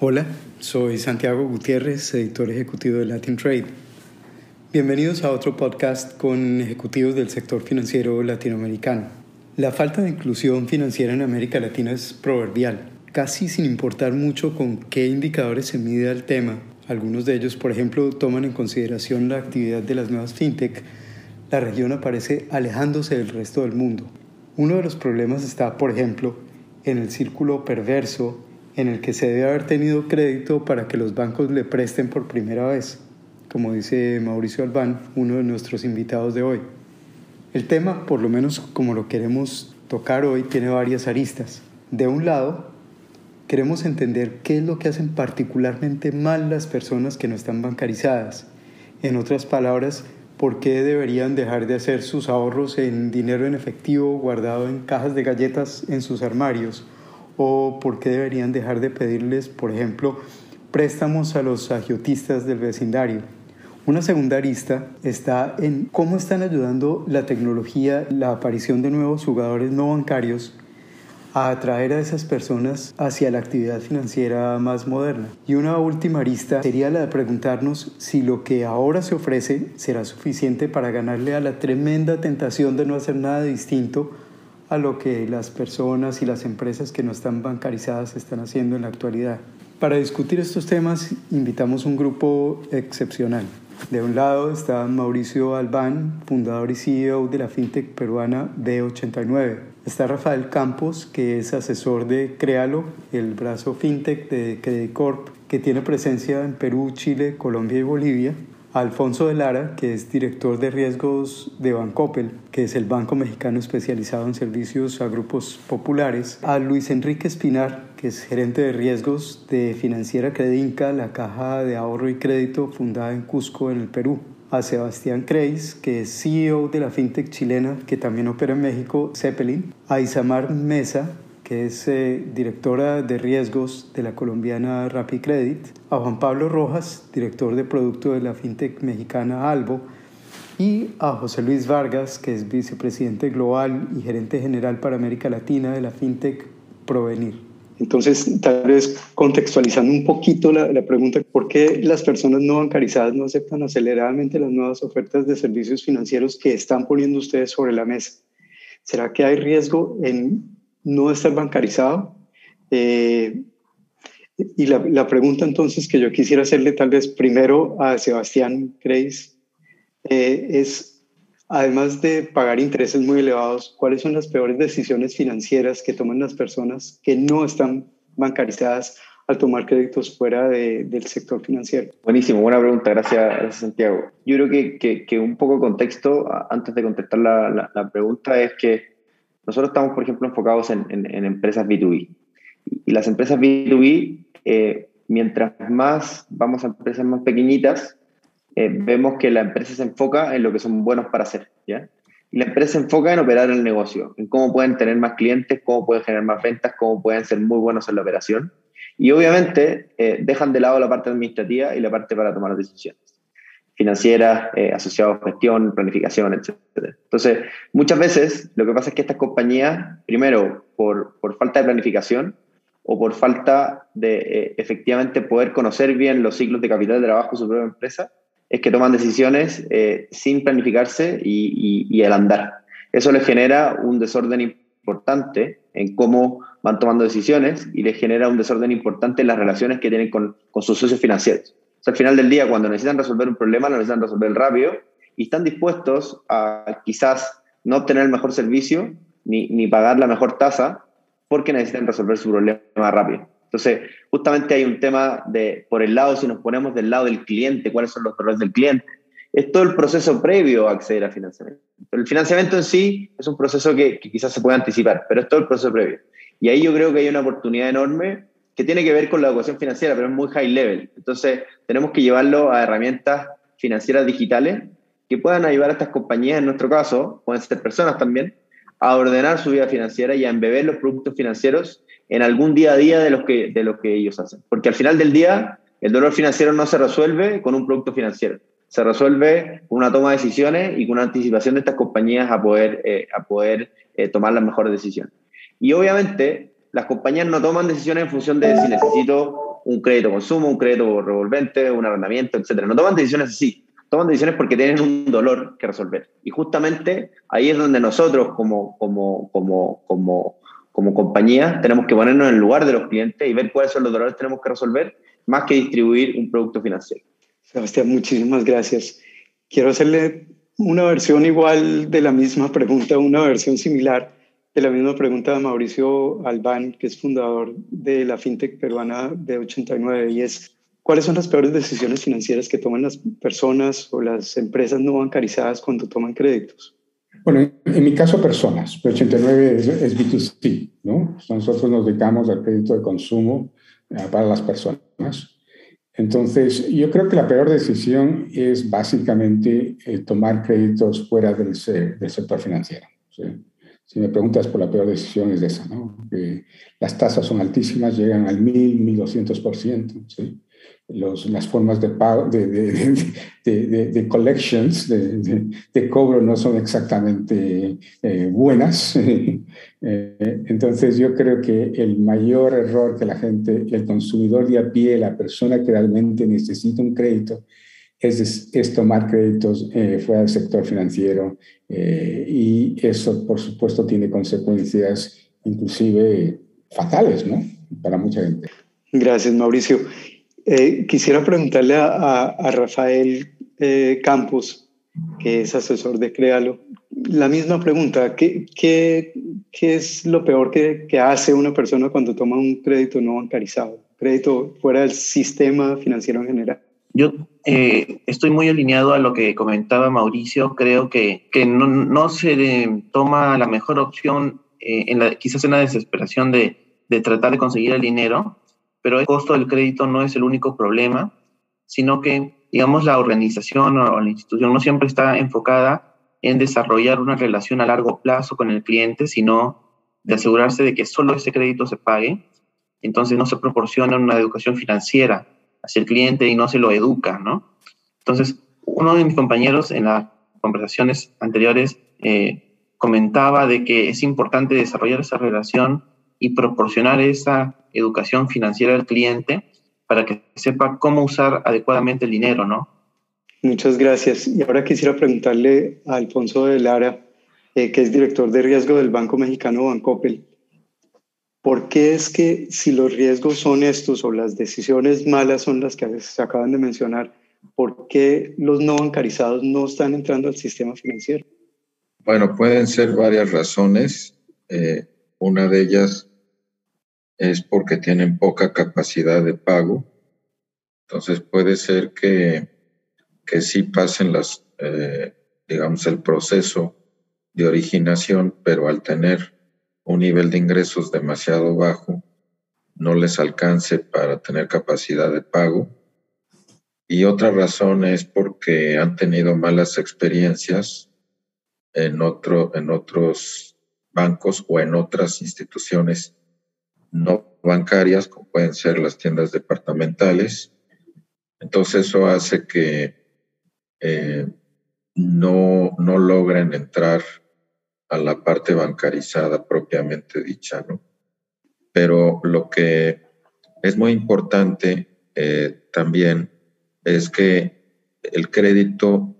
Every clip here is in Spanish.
Hola, soy Santiago Gutiérrez, editor ejecutivo de Latin Trade. Bienvenidos a otro podcast con ejecutivos del sector financiero latinoamericano. La falta de inclusión financiera en América Latina es proverbial, casi sin importar mucho con qué indicadores se mide el tema. Algunos de ellos, por ejemplo, toman en consideración la actividad de las nuevas fintech. La región aparece alejándose del resto del mundo. Uno de los problemas está, por ejemplo, en el círculo perverso en el que se debe haber tenido crédito para que los bancos le presten por primera vez, como dice Mauricio Albán, uno de nuestros invitados de hoy. El tema, por lo menos como lo queremos tocar hoy, tiene varias aristas. De un lado, queremos entender qué es lo que hacen particularmente mal las personas que no están bancarizadas. En otras palabras, por qué deberían dejar de hacer sus ahorros en dinero en efectivo guardado en cajas de galletas en sus armarios o por qué deberían dejar de pedirles, por ejemplo, préstamos a los agiotistas del vecindario. Una segunda arista está en cómo están ayudando la tecnología, la aparición de nuevos jugadores no bancarios a atraer a esas personas hacia la actividad financiera más moderna. Y una última arista sería la de preguntarnos si lo que ahora se ofrece será suficiente para ganarle a la tremenda tentación de no hacer nada distinto a lo que las personas y las empresas que no están bancarizadas están haciendo en la actualidad. Para discutir estos temas invitamos un grupo excepcional. De un lado está Mauricio Albán, fundador y CEO de la fintech peruana B89. Está Rafael Campos, que es asesor de Créalo, el brazo fintech de Credit Corp, que tiene presencia en Perú, Chile, Colombia y Bolivia. Alfonso de Lara, que es director de riesgos de Bancopel, que es el banco mexicano especializado en servicios a grupos populares, a Luis Enrique Espinar, que es gerente de riesgos de Financiera Credinca, la caja de ahorro y crédito fundada en Cusco, en el Perú, a Sebastián Kreis, que es CEO de la fintech chilena que también opera en México, Zeppelin, a Isamar Mesa, que es eh, directora de riesgos de la colombiana Rapid Credit, a Juan Pablo Rojas, director de producto de la fintech mexicana Albo, y a José Luis Vargas, que es vicepresidente global y gerente general para América Latina de la fintech Provenir. Entonces, tal vez contextualizando un poquito la, la, pregunta, ¿por qué las personas no bancarizadas no aceptan aceleradamente las nuevas ofertas de servicios financieros que están poniendo ustedes sobre la mesa? ¿Será que hay riesgo en no estar bancarizado. Eh, y la, la, pregunta entonces que yo quisiera hacerle tal vez primero a Sebastián Creis eh, es, además de pagar intereses muy elevados, ¿cuáles son las peores decisiones financieras que toman las personas que no están bancarizadas al tomar créditos fuera de, del sector financiero? Buenísimo, buena pregunta, gracias, Santiago. Yo creo que, que, un poco de contexto, antes de contestar la, la pregunta, es que nosotros estamos, por ejemplo, enfocados en, empresas B2B. Y las empresas B2B, eh, mientras más vamos a empresas más pequeñitas, eh, vemos que la empresa se enfoca en lo que son buenos para hacer. Y la empresa se enfoca en operar el negocio, en cómo pueden tener más clientes, cómo pueden generar más ventas, cómo pueden ser muy buenos en la operación. Y obviamente eh, dejan de lado la parte administrativa y la parte para tomar decisiones financieras, eh, asociados a gestión, planificación, etc. Entonces, muchas veces lo que pasa es que estas compañías, primero, por, por falta de planificación o por falta de eh, efectivamente poder conocer bien los ciclos de capital de trabajo de su propia empresa, es que toman decisiones eh, sin planificarse y, y, y, al andar. Eso les genera un desorden importante en cómo van tomando decisiones y les genera un desorden importante en las relaciones que tienen con, con sus socios financieros al final del día, cuando necesitan resolver un problema, lo necesitan resolver rápido y están dispuestos a quizás no obtener el mejor servicio ni, ni pagar la mejor tasa porque necesitan resolver su problema rápido. Entonces, justamente hay un tema de, por el lado, si nos ponemos del lado del cliente, cuáles son los errores del cliente, es todo el proceso previo a acceder a financiamiento. Pero el financiamiento en sí es un proceso que, que quizás se puede anticipar, pero es todo el proceso previo. Y ahí yo creo que hay una oportunidad enorme que tiene que ver con la educación financiera, pero es muy high level. Entonces, tenemos que llevarlo a herramientas financieras digitales que puedan ayudar a estas compañías, en nuestro caso, pueden ser personas también, a ordenar su vida financiera y a embeber los productos financieros en algún día a día de, los que, de lo que ellos hacen. Porque al final del día, el dolor financiero no se resuelve con un producto financiero, se resuelve con una toma de decisiones y con una anticipación de estas compañías a poder, eh, a poder eh, tomar las mejores decisiones. Y obviamente, las compañías no toman decisiones en función de si necesito un crédito consumo, un crédito revolvente, un arrendamiento, etc. No toman decisiones así, toman decisiones porque tienen un dolor que resolver. Y justamente ahí es donde nosotros como, como, como, como, como compañía tenemos que ponernos en el lugar de los clientes y ver cuáles son los dolores que tenemos que resolver, más que distribuir un producto financiero. Sebastián, muchísimas gracias. Quiero hacerle una versión igual de la misma pregunta, una versión similar de la misma pregunta de Mauricio Albán, que es fundador de la fintech peruana de 89, y es, ¿cuáles son las peores decisiones financieras que toman las personas o las empresas no bancarizadas cuando toman créditos? Bueno, en mi caso, personas. 89 es, es B2C, ¿no? Nosotros nos dedicamos al crédito de consumo eh, para las personas. Entonces, yo creo que la peor decisión es básicamente eh, tomar créditos fuera del, del sector financiero. Si me preguntas por la peor decisión es esa, ¿no? las tasas son altísimas, llegan al 1000, 1200%, ¿sí? Los, las formas de pago, de, de, de, collections, de, cobro no son exactamente eh, buenas. Eh, entonces yo creo que el mayor error que la gente, el consumidor de a pie, la persona que realmente necesita un crédito, es, es tomar créditos eh, fuera del sector financiero y eso por supuesto tiene consecuencias inclusive fatales, ¿no? Para mucha gente. Gracias, Mauricio. Eh, quisiera preguntarle a, Rafael eh, Campos, que es asesor de Créalo, la misma pregunta. ¿Qué, qué, qué es lo peor que, que, hace una persona cuando toma un crédito no bancarizado? Crédito fuera del sistema financiero en general. Yo eh, estoy muy alineado a lo que comentaba Mauricio. Creo que, que no, no, se toma la mejor opción, en la, quizás en la desesperación de, de tratar de conseguir el dinero, pero el costo del crédito no es el único problema, sino que, digamos, la organización o la institución no siempre está enfocada en desarrollar una relación a largo plazo con el cliente, sino de asegurarse de que solo ese crédito se pague. Entonces no se proporciona una educación financiera hacia el cliente y no se lo educa, ¿no? Entonces, uno de mis compañeros en las conversaciones anteriores eh, comentaba de que es importante desarrollar esa relación y proporcionar esa educación financiera al cliente para que sepa cómo usar adecuadamente el dinero, ¿no? Muchas gracias. Y ahora quisiera preguntarle a Alfonso de Lara, eh, que es director de riesgo del Banco Mexicano Bancopel, ¿por qué es que si los riesgos son estos o las decisiones malas son las que se acaban de mencionar, ¿por qué los no bancarizados no están entrando al sistema financiero? Bueno, pueden ser varias razones. Eh, una de ellas es porque tienen poca capacidad de pago. Entonces puede ser que, que sí pasen las, eh, digamos, el proceso de originación, pero al tener un nivel de ingresos demasiado bajo, no les alcance para tener capacidad de pago. Y otra razón es porque han tenido malas experiencias en, otro, en otros bancos o en otras instituciones no bancarias, como pueden ser las tiendas departamentales. Entonces eso hace que eh, no, no logren entrar a la parte bancarizada propiamente dicha, ¿no? Pero lo que es muy importante eh, también es que el crédito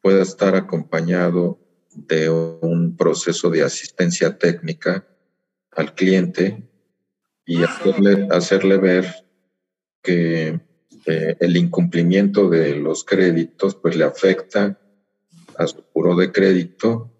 pueda estar acompañado de un proceso de asistencia técnica al cliente y hacerle, hacerle ver que eh, el incumplimiento de los créditos pues le afecta a su puro de crédito.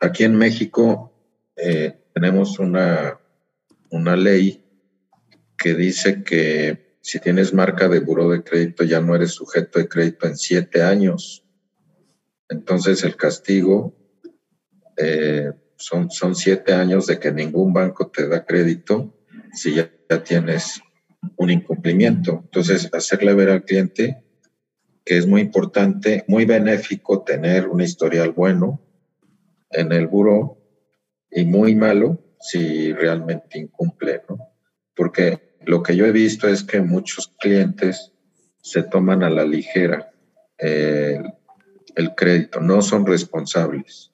Aquí en México eh, tenemos una, una ley que dice que si tienes marca de buró de crédito ya no eres sujeto de crédito en siete años. Entonces el castigo eh, son, son siete años de que ningún banco te da crédito si ya, tienes un incumplimiento. Entonces, hacerle ver al cliente que es muy importante, muy benéfico tener un historial bueno en el buro y muy malo si realmente incumple, ¿no? Porque lo que yo he visto es que muchos clientes se toman a la ligera el, el crédito, no son responsables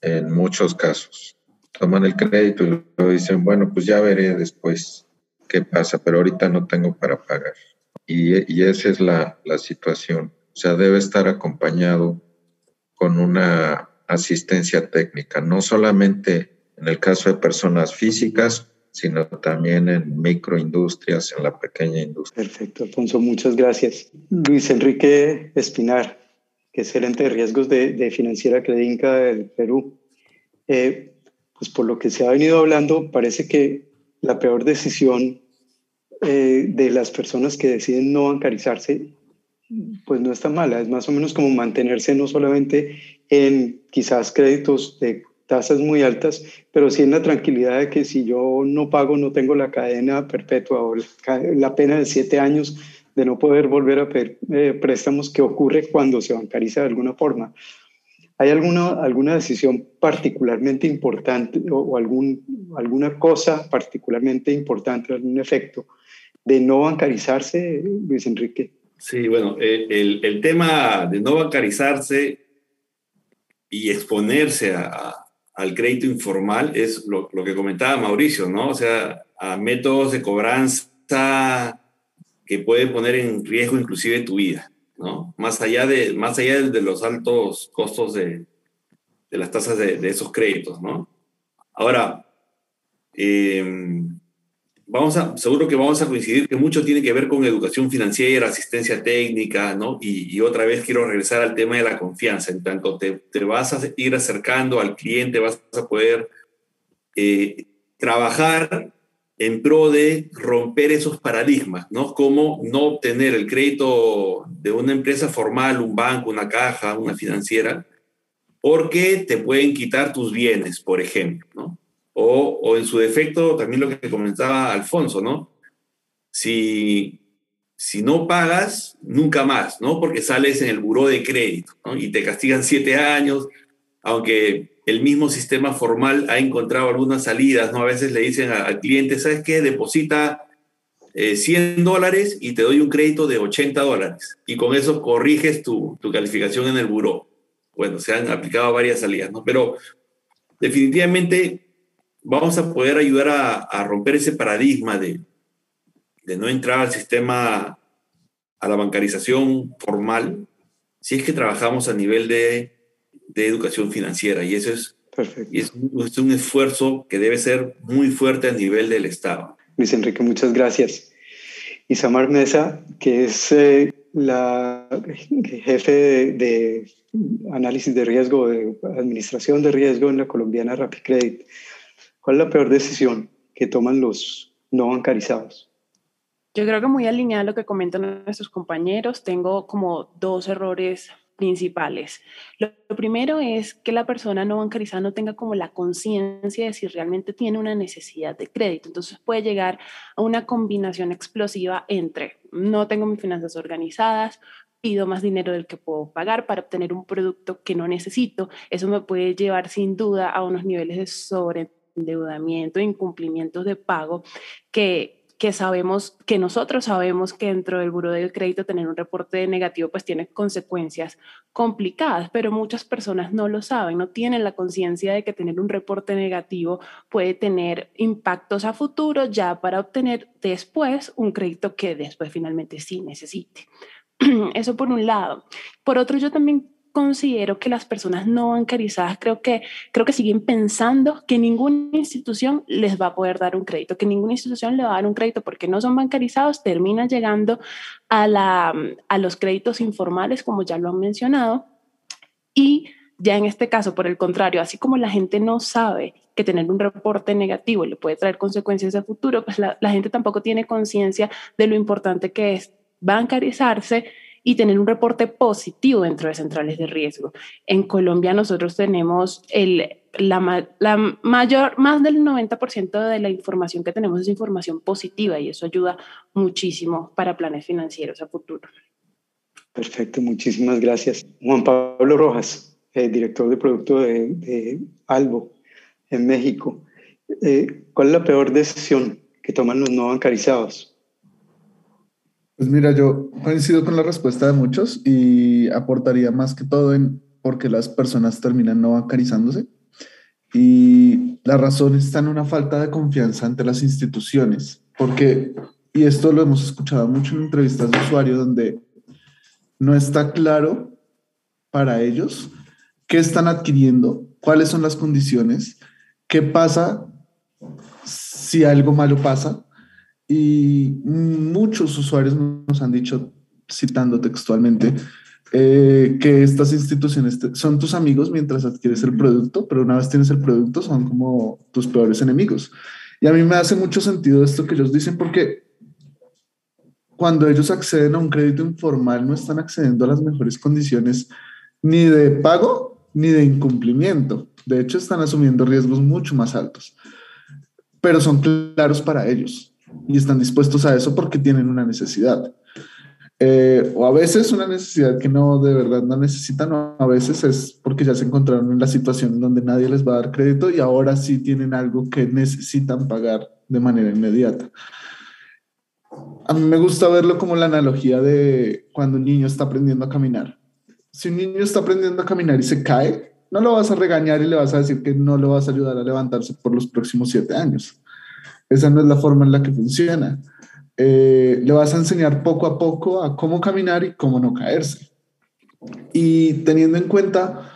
en muchos casos toman el crédito y luego dicen, bueno, pues ya veré después. qué pasa, pero ahorita no tengo para pagar. Y, y esa es la, la situación. O sea, debe estar acompañado con una asistencia técnica, no solamente en el caso de personas físicas, sino también en microindustrias, en la pequeña industria. Perfecto, Alfonso, muchas gracias. Luis Enrique Espinar, que es gerente de riesgos de, de Financiera Credinca del Perú. Eh, pues por lo que se ha venido hablando, parece que la peor decisión eh, de las personas que deciden no bancarizarse, pues no está mala, es más o menos como mantenerse no solamente en quizás créditos de tasas muy altas, pero sí en la tranquilidad de que si yo no pago, no tengo la cadena perpetua o la pena de siete años de no poder volver a pedir eh, préstamos que ocurre cuando se bancariza de alguna forma. ¿Hay alguna, alguna decisión particularmente importante o, algún, alguna cosa particularmente importante, algún efecto de no bancarizarse, Luis Enrique? Sí, bueno, eh, el, el tema de no bancarizarse y exponerse a, al crédito informal es lo, que comentaba Mauricio, ¿no? O sea, a métodos de cobranza que pueden poner en riesgo inclusive tu vida, ¿no? Más allá de, más allá de los altos costos de, las tasas de, esos créditos, ¿no? Ahora, eh, vamos a, seguro que vamos a coincidir que mucho tiene que ver con educación financiera, asistencia técnica, ¿no? Y, otra vez quiero regresar al tema de la confianza. En tanto te, vas a ir acercando al cliente, vas a poder eh, trabajar en pro de romper esos paradigmas, ¿no? Como no obtener el crédito de una empresa formal, un banco, una caja, una financiera, porque te pueden quitar tus bienes, por ejemplo, ¿no? O, en su defecto, también lo que comentaba Alfonso, ¿no? Si, si no pagas, nunca más, ¿no? Porque sales en el buró de crédito, ¿no? Y te castigan siete años, aunque el mismo sistema formal ha encontrado algunas salidas, ¿no? A veces le dicen al cliente, ¿sabes qué? Deposita 100 eh, dólares y te doy un crédito de 80 dólares. Y con eso corriges tu, tu calificación en el buró. Bueno, se han aplicado varias salidas, ¿no? Pero definitivamente vamos a poder ayudar a, romper ese paradigma de, de, no entrar al sistema, a la bancarización formal, si es que trabajamos a nivel de, de educación financiera. Y eso es, Y es, un esfuerzo que debe ser muy fuerte a nivel del Estado. Luis Enrique, muchas gracias. Isamar Mesa, que es eh, la jefe de, de, análisis de riesgo, de administración de riesgo en la colombiana Rapid Credit. ¿Cuál es la peor decisión que toman los no bancarizados? Yo creo que muy alineado a lo que comentan nuestros compañeros, tengo como dos errores principales. Lo, primero es que la persona no bancarizada no tenga como la conciencia de si realmente tiene una necesidad de crédito. Entonces puede llegar a una combinación explosiva entre no tengo mis finanzas organizadas, pido más dinero del que puedo pagar para obtener un producto que no necesito. Eso me puede llevar sin duda a unos niveles de sobre endeudamiento, incumplimientos de pago, que, que sabemos, que nosotros sabemos que dentro del buro del crédito tener un reporte negativo pues tiene consecuencias complicadas, pero muchas personas no lo saben, no tienen la conciencia de que tener un reporte negativo puede tener impactos a futuro ya para obtener después un crédito que después finalmente sí necesite. Eso por un lado. Por otro, yo también considero que las personas no bancarizadas creo que, creo que siguen pensando que ninguna institución les va a poder dar un crédito, que ninguna institución le va a dar un crédito porque no son bancarizados, terminan llegando a, la, a los créditos informales, como ya lo han mencionado, y ya en este caso, por el contrario, así como la gente no sabe que tener un reporte negativo le puede traer consecuencias a futuro, pues la, la gente tampoco tiene conciencia de lo importante que es bancarizarse y tener un reporte positivo dentro de centrales de riesgo. En Colombia nosotros tenemos el, la, mayor, más del 90% de la información que tenemos es información positiva y eso ayuda muchísimo para planes financieros a futuro. Perfecto, muchísimas gracias. Juan Pablo Rojas, eh, director de producto de, Albo en México. Eh, ¿Cuál es la peor decisión que toman los no bancarizados? Pues mira, yo coincido con la respuesta de muchos y aportaría más que todo en porque las personas terminan no bancarizándose. Y la razón está en una falta de confianza ante las instituciones. porque, y esto lo hemos escuchado mucho en entrevistas de usuarios, donde no está claro para ellos qué están adquiriendo, cuáles son las condiciones, qué pasa si algo malo pasa. Y muchos usuarios nos han dicho, citando textualmente, eh, que estas instituciones son tus amigos mientras adquieres el producto, pero una vez tienes el producto son como tus peores enemigos. Y a mí me hace mucho sentido esto que ellos dicen porque cuando ellos acceden a un crédito informal no están accediendo a las mejores condiciones ni de pago ni de incumplimiento. De hecho, están asumiendo riesgos mucho más altos, pero son claros para ellos y están dispuestos a eso porque tienen una necesidad. Eh, o a veces una necesidad que no de verdad no necesitan, o a veces es porque ya se encontraron en la situación donde nadie les va a dar crédito y ahora sí tienen algo que necesitan pagar de manera inmediata. A mí me gusta verlo como la analogía de cuando un niño está aprendiendo a caminar. Si un niño está aprendiendo a caminar y se cae, no lo vas a regañar y le vas a decir que no lo vas a ayudar a levantarse por los próximos siete años. Esa no es la forma en la que funciona eh, le vas a enseñar poco a poco a cómo caminar y cómo no caerse. Y teniendo en cuenta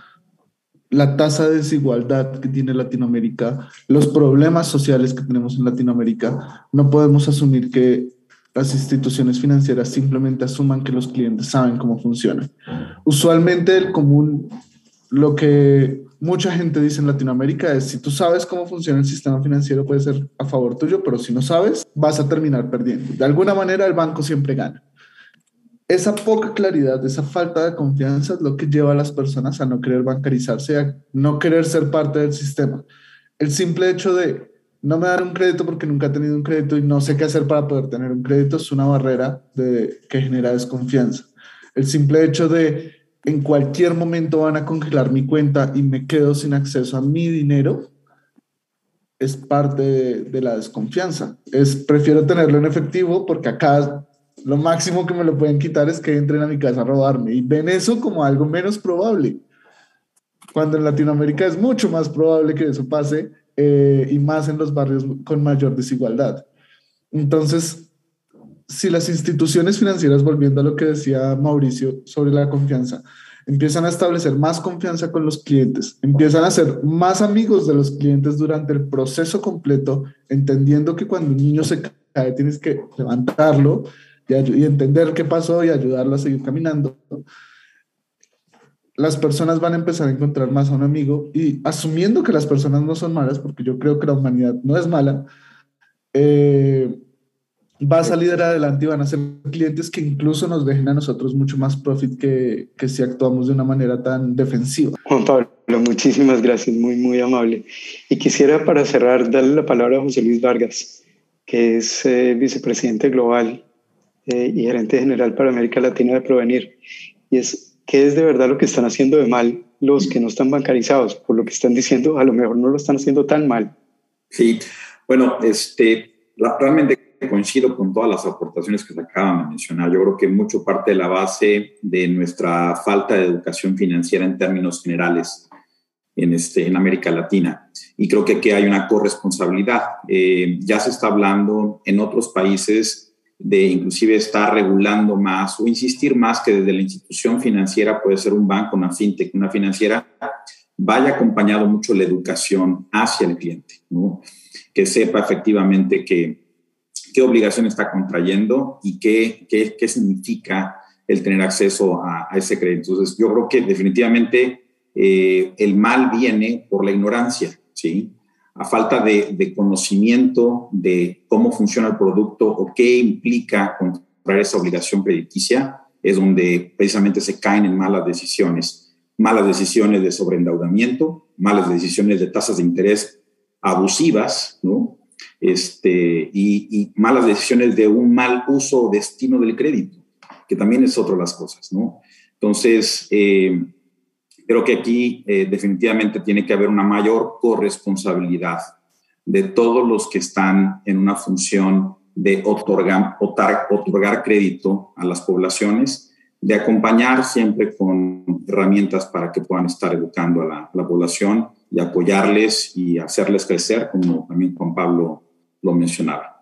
la tasa de desigualdad que tiene Latinoamérica, los problemas sociales que tenemos en Latinoamérica, no podemos asumir que las instituciones financieras simplemente asuman que los clientes saben cómo funciona. Usualmente el común, lo que mucha gente dice en Latinoamérica es, si tú sabes cómo funciona el sistema financiero puede ser a favor tuyo, pero si no sabes, vas a terminar perdiendo. De alguna manera el banco siempre gana. Esa poca claridad, esa falta de confianza es lo que lleva a las personas a no querer bancarizarse, a no querer ser parte del sistema. El simple hecho de no me dar un crédito porque nunca he tenido un crédito y no sé qué hacer para poder tener un crédito es una barrera que genera desconfianza. El simple hecho de en cualquier momento van a congelar mi cuenta y me quedo sin acceso a mi dinero, es parte de, la desconfianza. Es, prefiero tenerlo en efectivo porque acá lo máximo que me lo pueden quitar es que entren a mi casa a robarme y ven eso como algo menos probable. Cuando en Latinoamérica es mucho más probable que eso pase eh, y más en los barrios con mayor desigualdad. Entonces, si las instituciones financieras, volviendo a lo que decía Mauricio sobre la confianza, empiezan a establecer más confianza con los clientes, empiezan a ser más amigos de los clientes durante el proceso completo, entendiendo que cuando un niño se cae tienes que levantarlo y, entender qué pasó y ayudarlo a seguir caminando. Las personas van a empezar a encontrar más a un amigo y asumiendo que las personas no son malas, porque yo creo que la humanidad no es mala, eh, va a salir adelante y van a ser clientes que incluso nos dejen a nosotros mucho más profit que, que si actuamos de una manera tan defensiva. Juan Pablo, muchísimas gracias, muy, muy amable. Y quisiera para cerrar darle la palabra a José Luis Vargas, que es eh, vicepresidente global eh, y gerente general para América Latina de Provenir. Y es, ¿qué es de verdad lo que están haciendo de mal los que no están bancarizados? Por lo que están diciendo, a lo mejor no lo están haciendo tan mal. Sí, bueno, este, realmente coincido con todas las aportaciones que se acaban de mencionar. Yo creo que mucho parte de la base de nuestra falta de educación financiera en términos generales en, este, en América Latina. Y creo que aquí hay una corresponsabilidad. Eh, ya se está hablando en otros países de inclusive estar regulando más o insistir más que desde la institución financiera, puede ser un banco, una fintech, una financiera, vaya acompañado mucho la educación hacia el cliente, ¿no? que sepa efectivamente que qué obligación está contrayendo y qué, qué, qué significa el tener acceso a, ese crédito. Entonces, yo creo que definitivamente eh, el mal viene por la ignorancia, ¿sí? A falta de, de, conocimiento de cómo funciona el producto o qué implica comprar esa obligación crediticia, es donde precisamente se caen en malas decisiones. Malas decisiones de sobreendeudamiento, malas decisiones de tasas de interés abusivas, ¿no? Este, y, malas decisiones de un mal uso o destino del crédito, que también es otra de las cosas, ¿no? Entonces, eh, creo que aquí eh, definitivamente tiene que haber una mayor corresponsabilidad de todos los que están en una función de otorgar, otorgar crédito a las poblaciones, de acompañar siempre con herramientas para que puedan estar educando a la, la población y apoyarles y hacerles crecer, como también Juan Pablo lo mencionaba.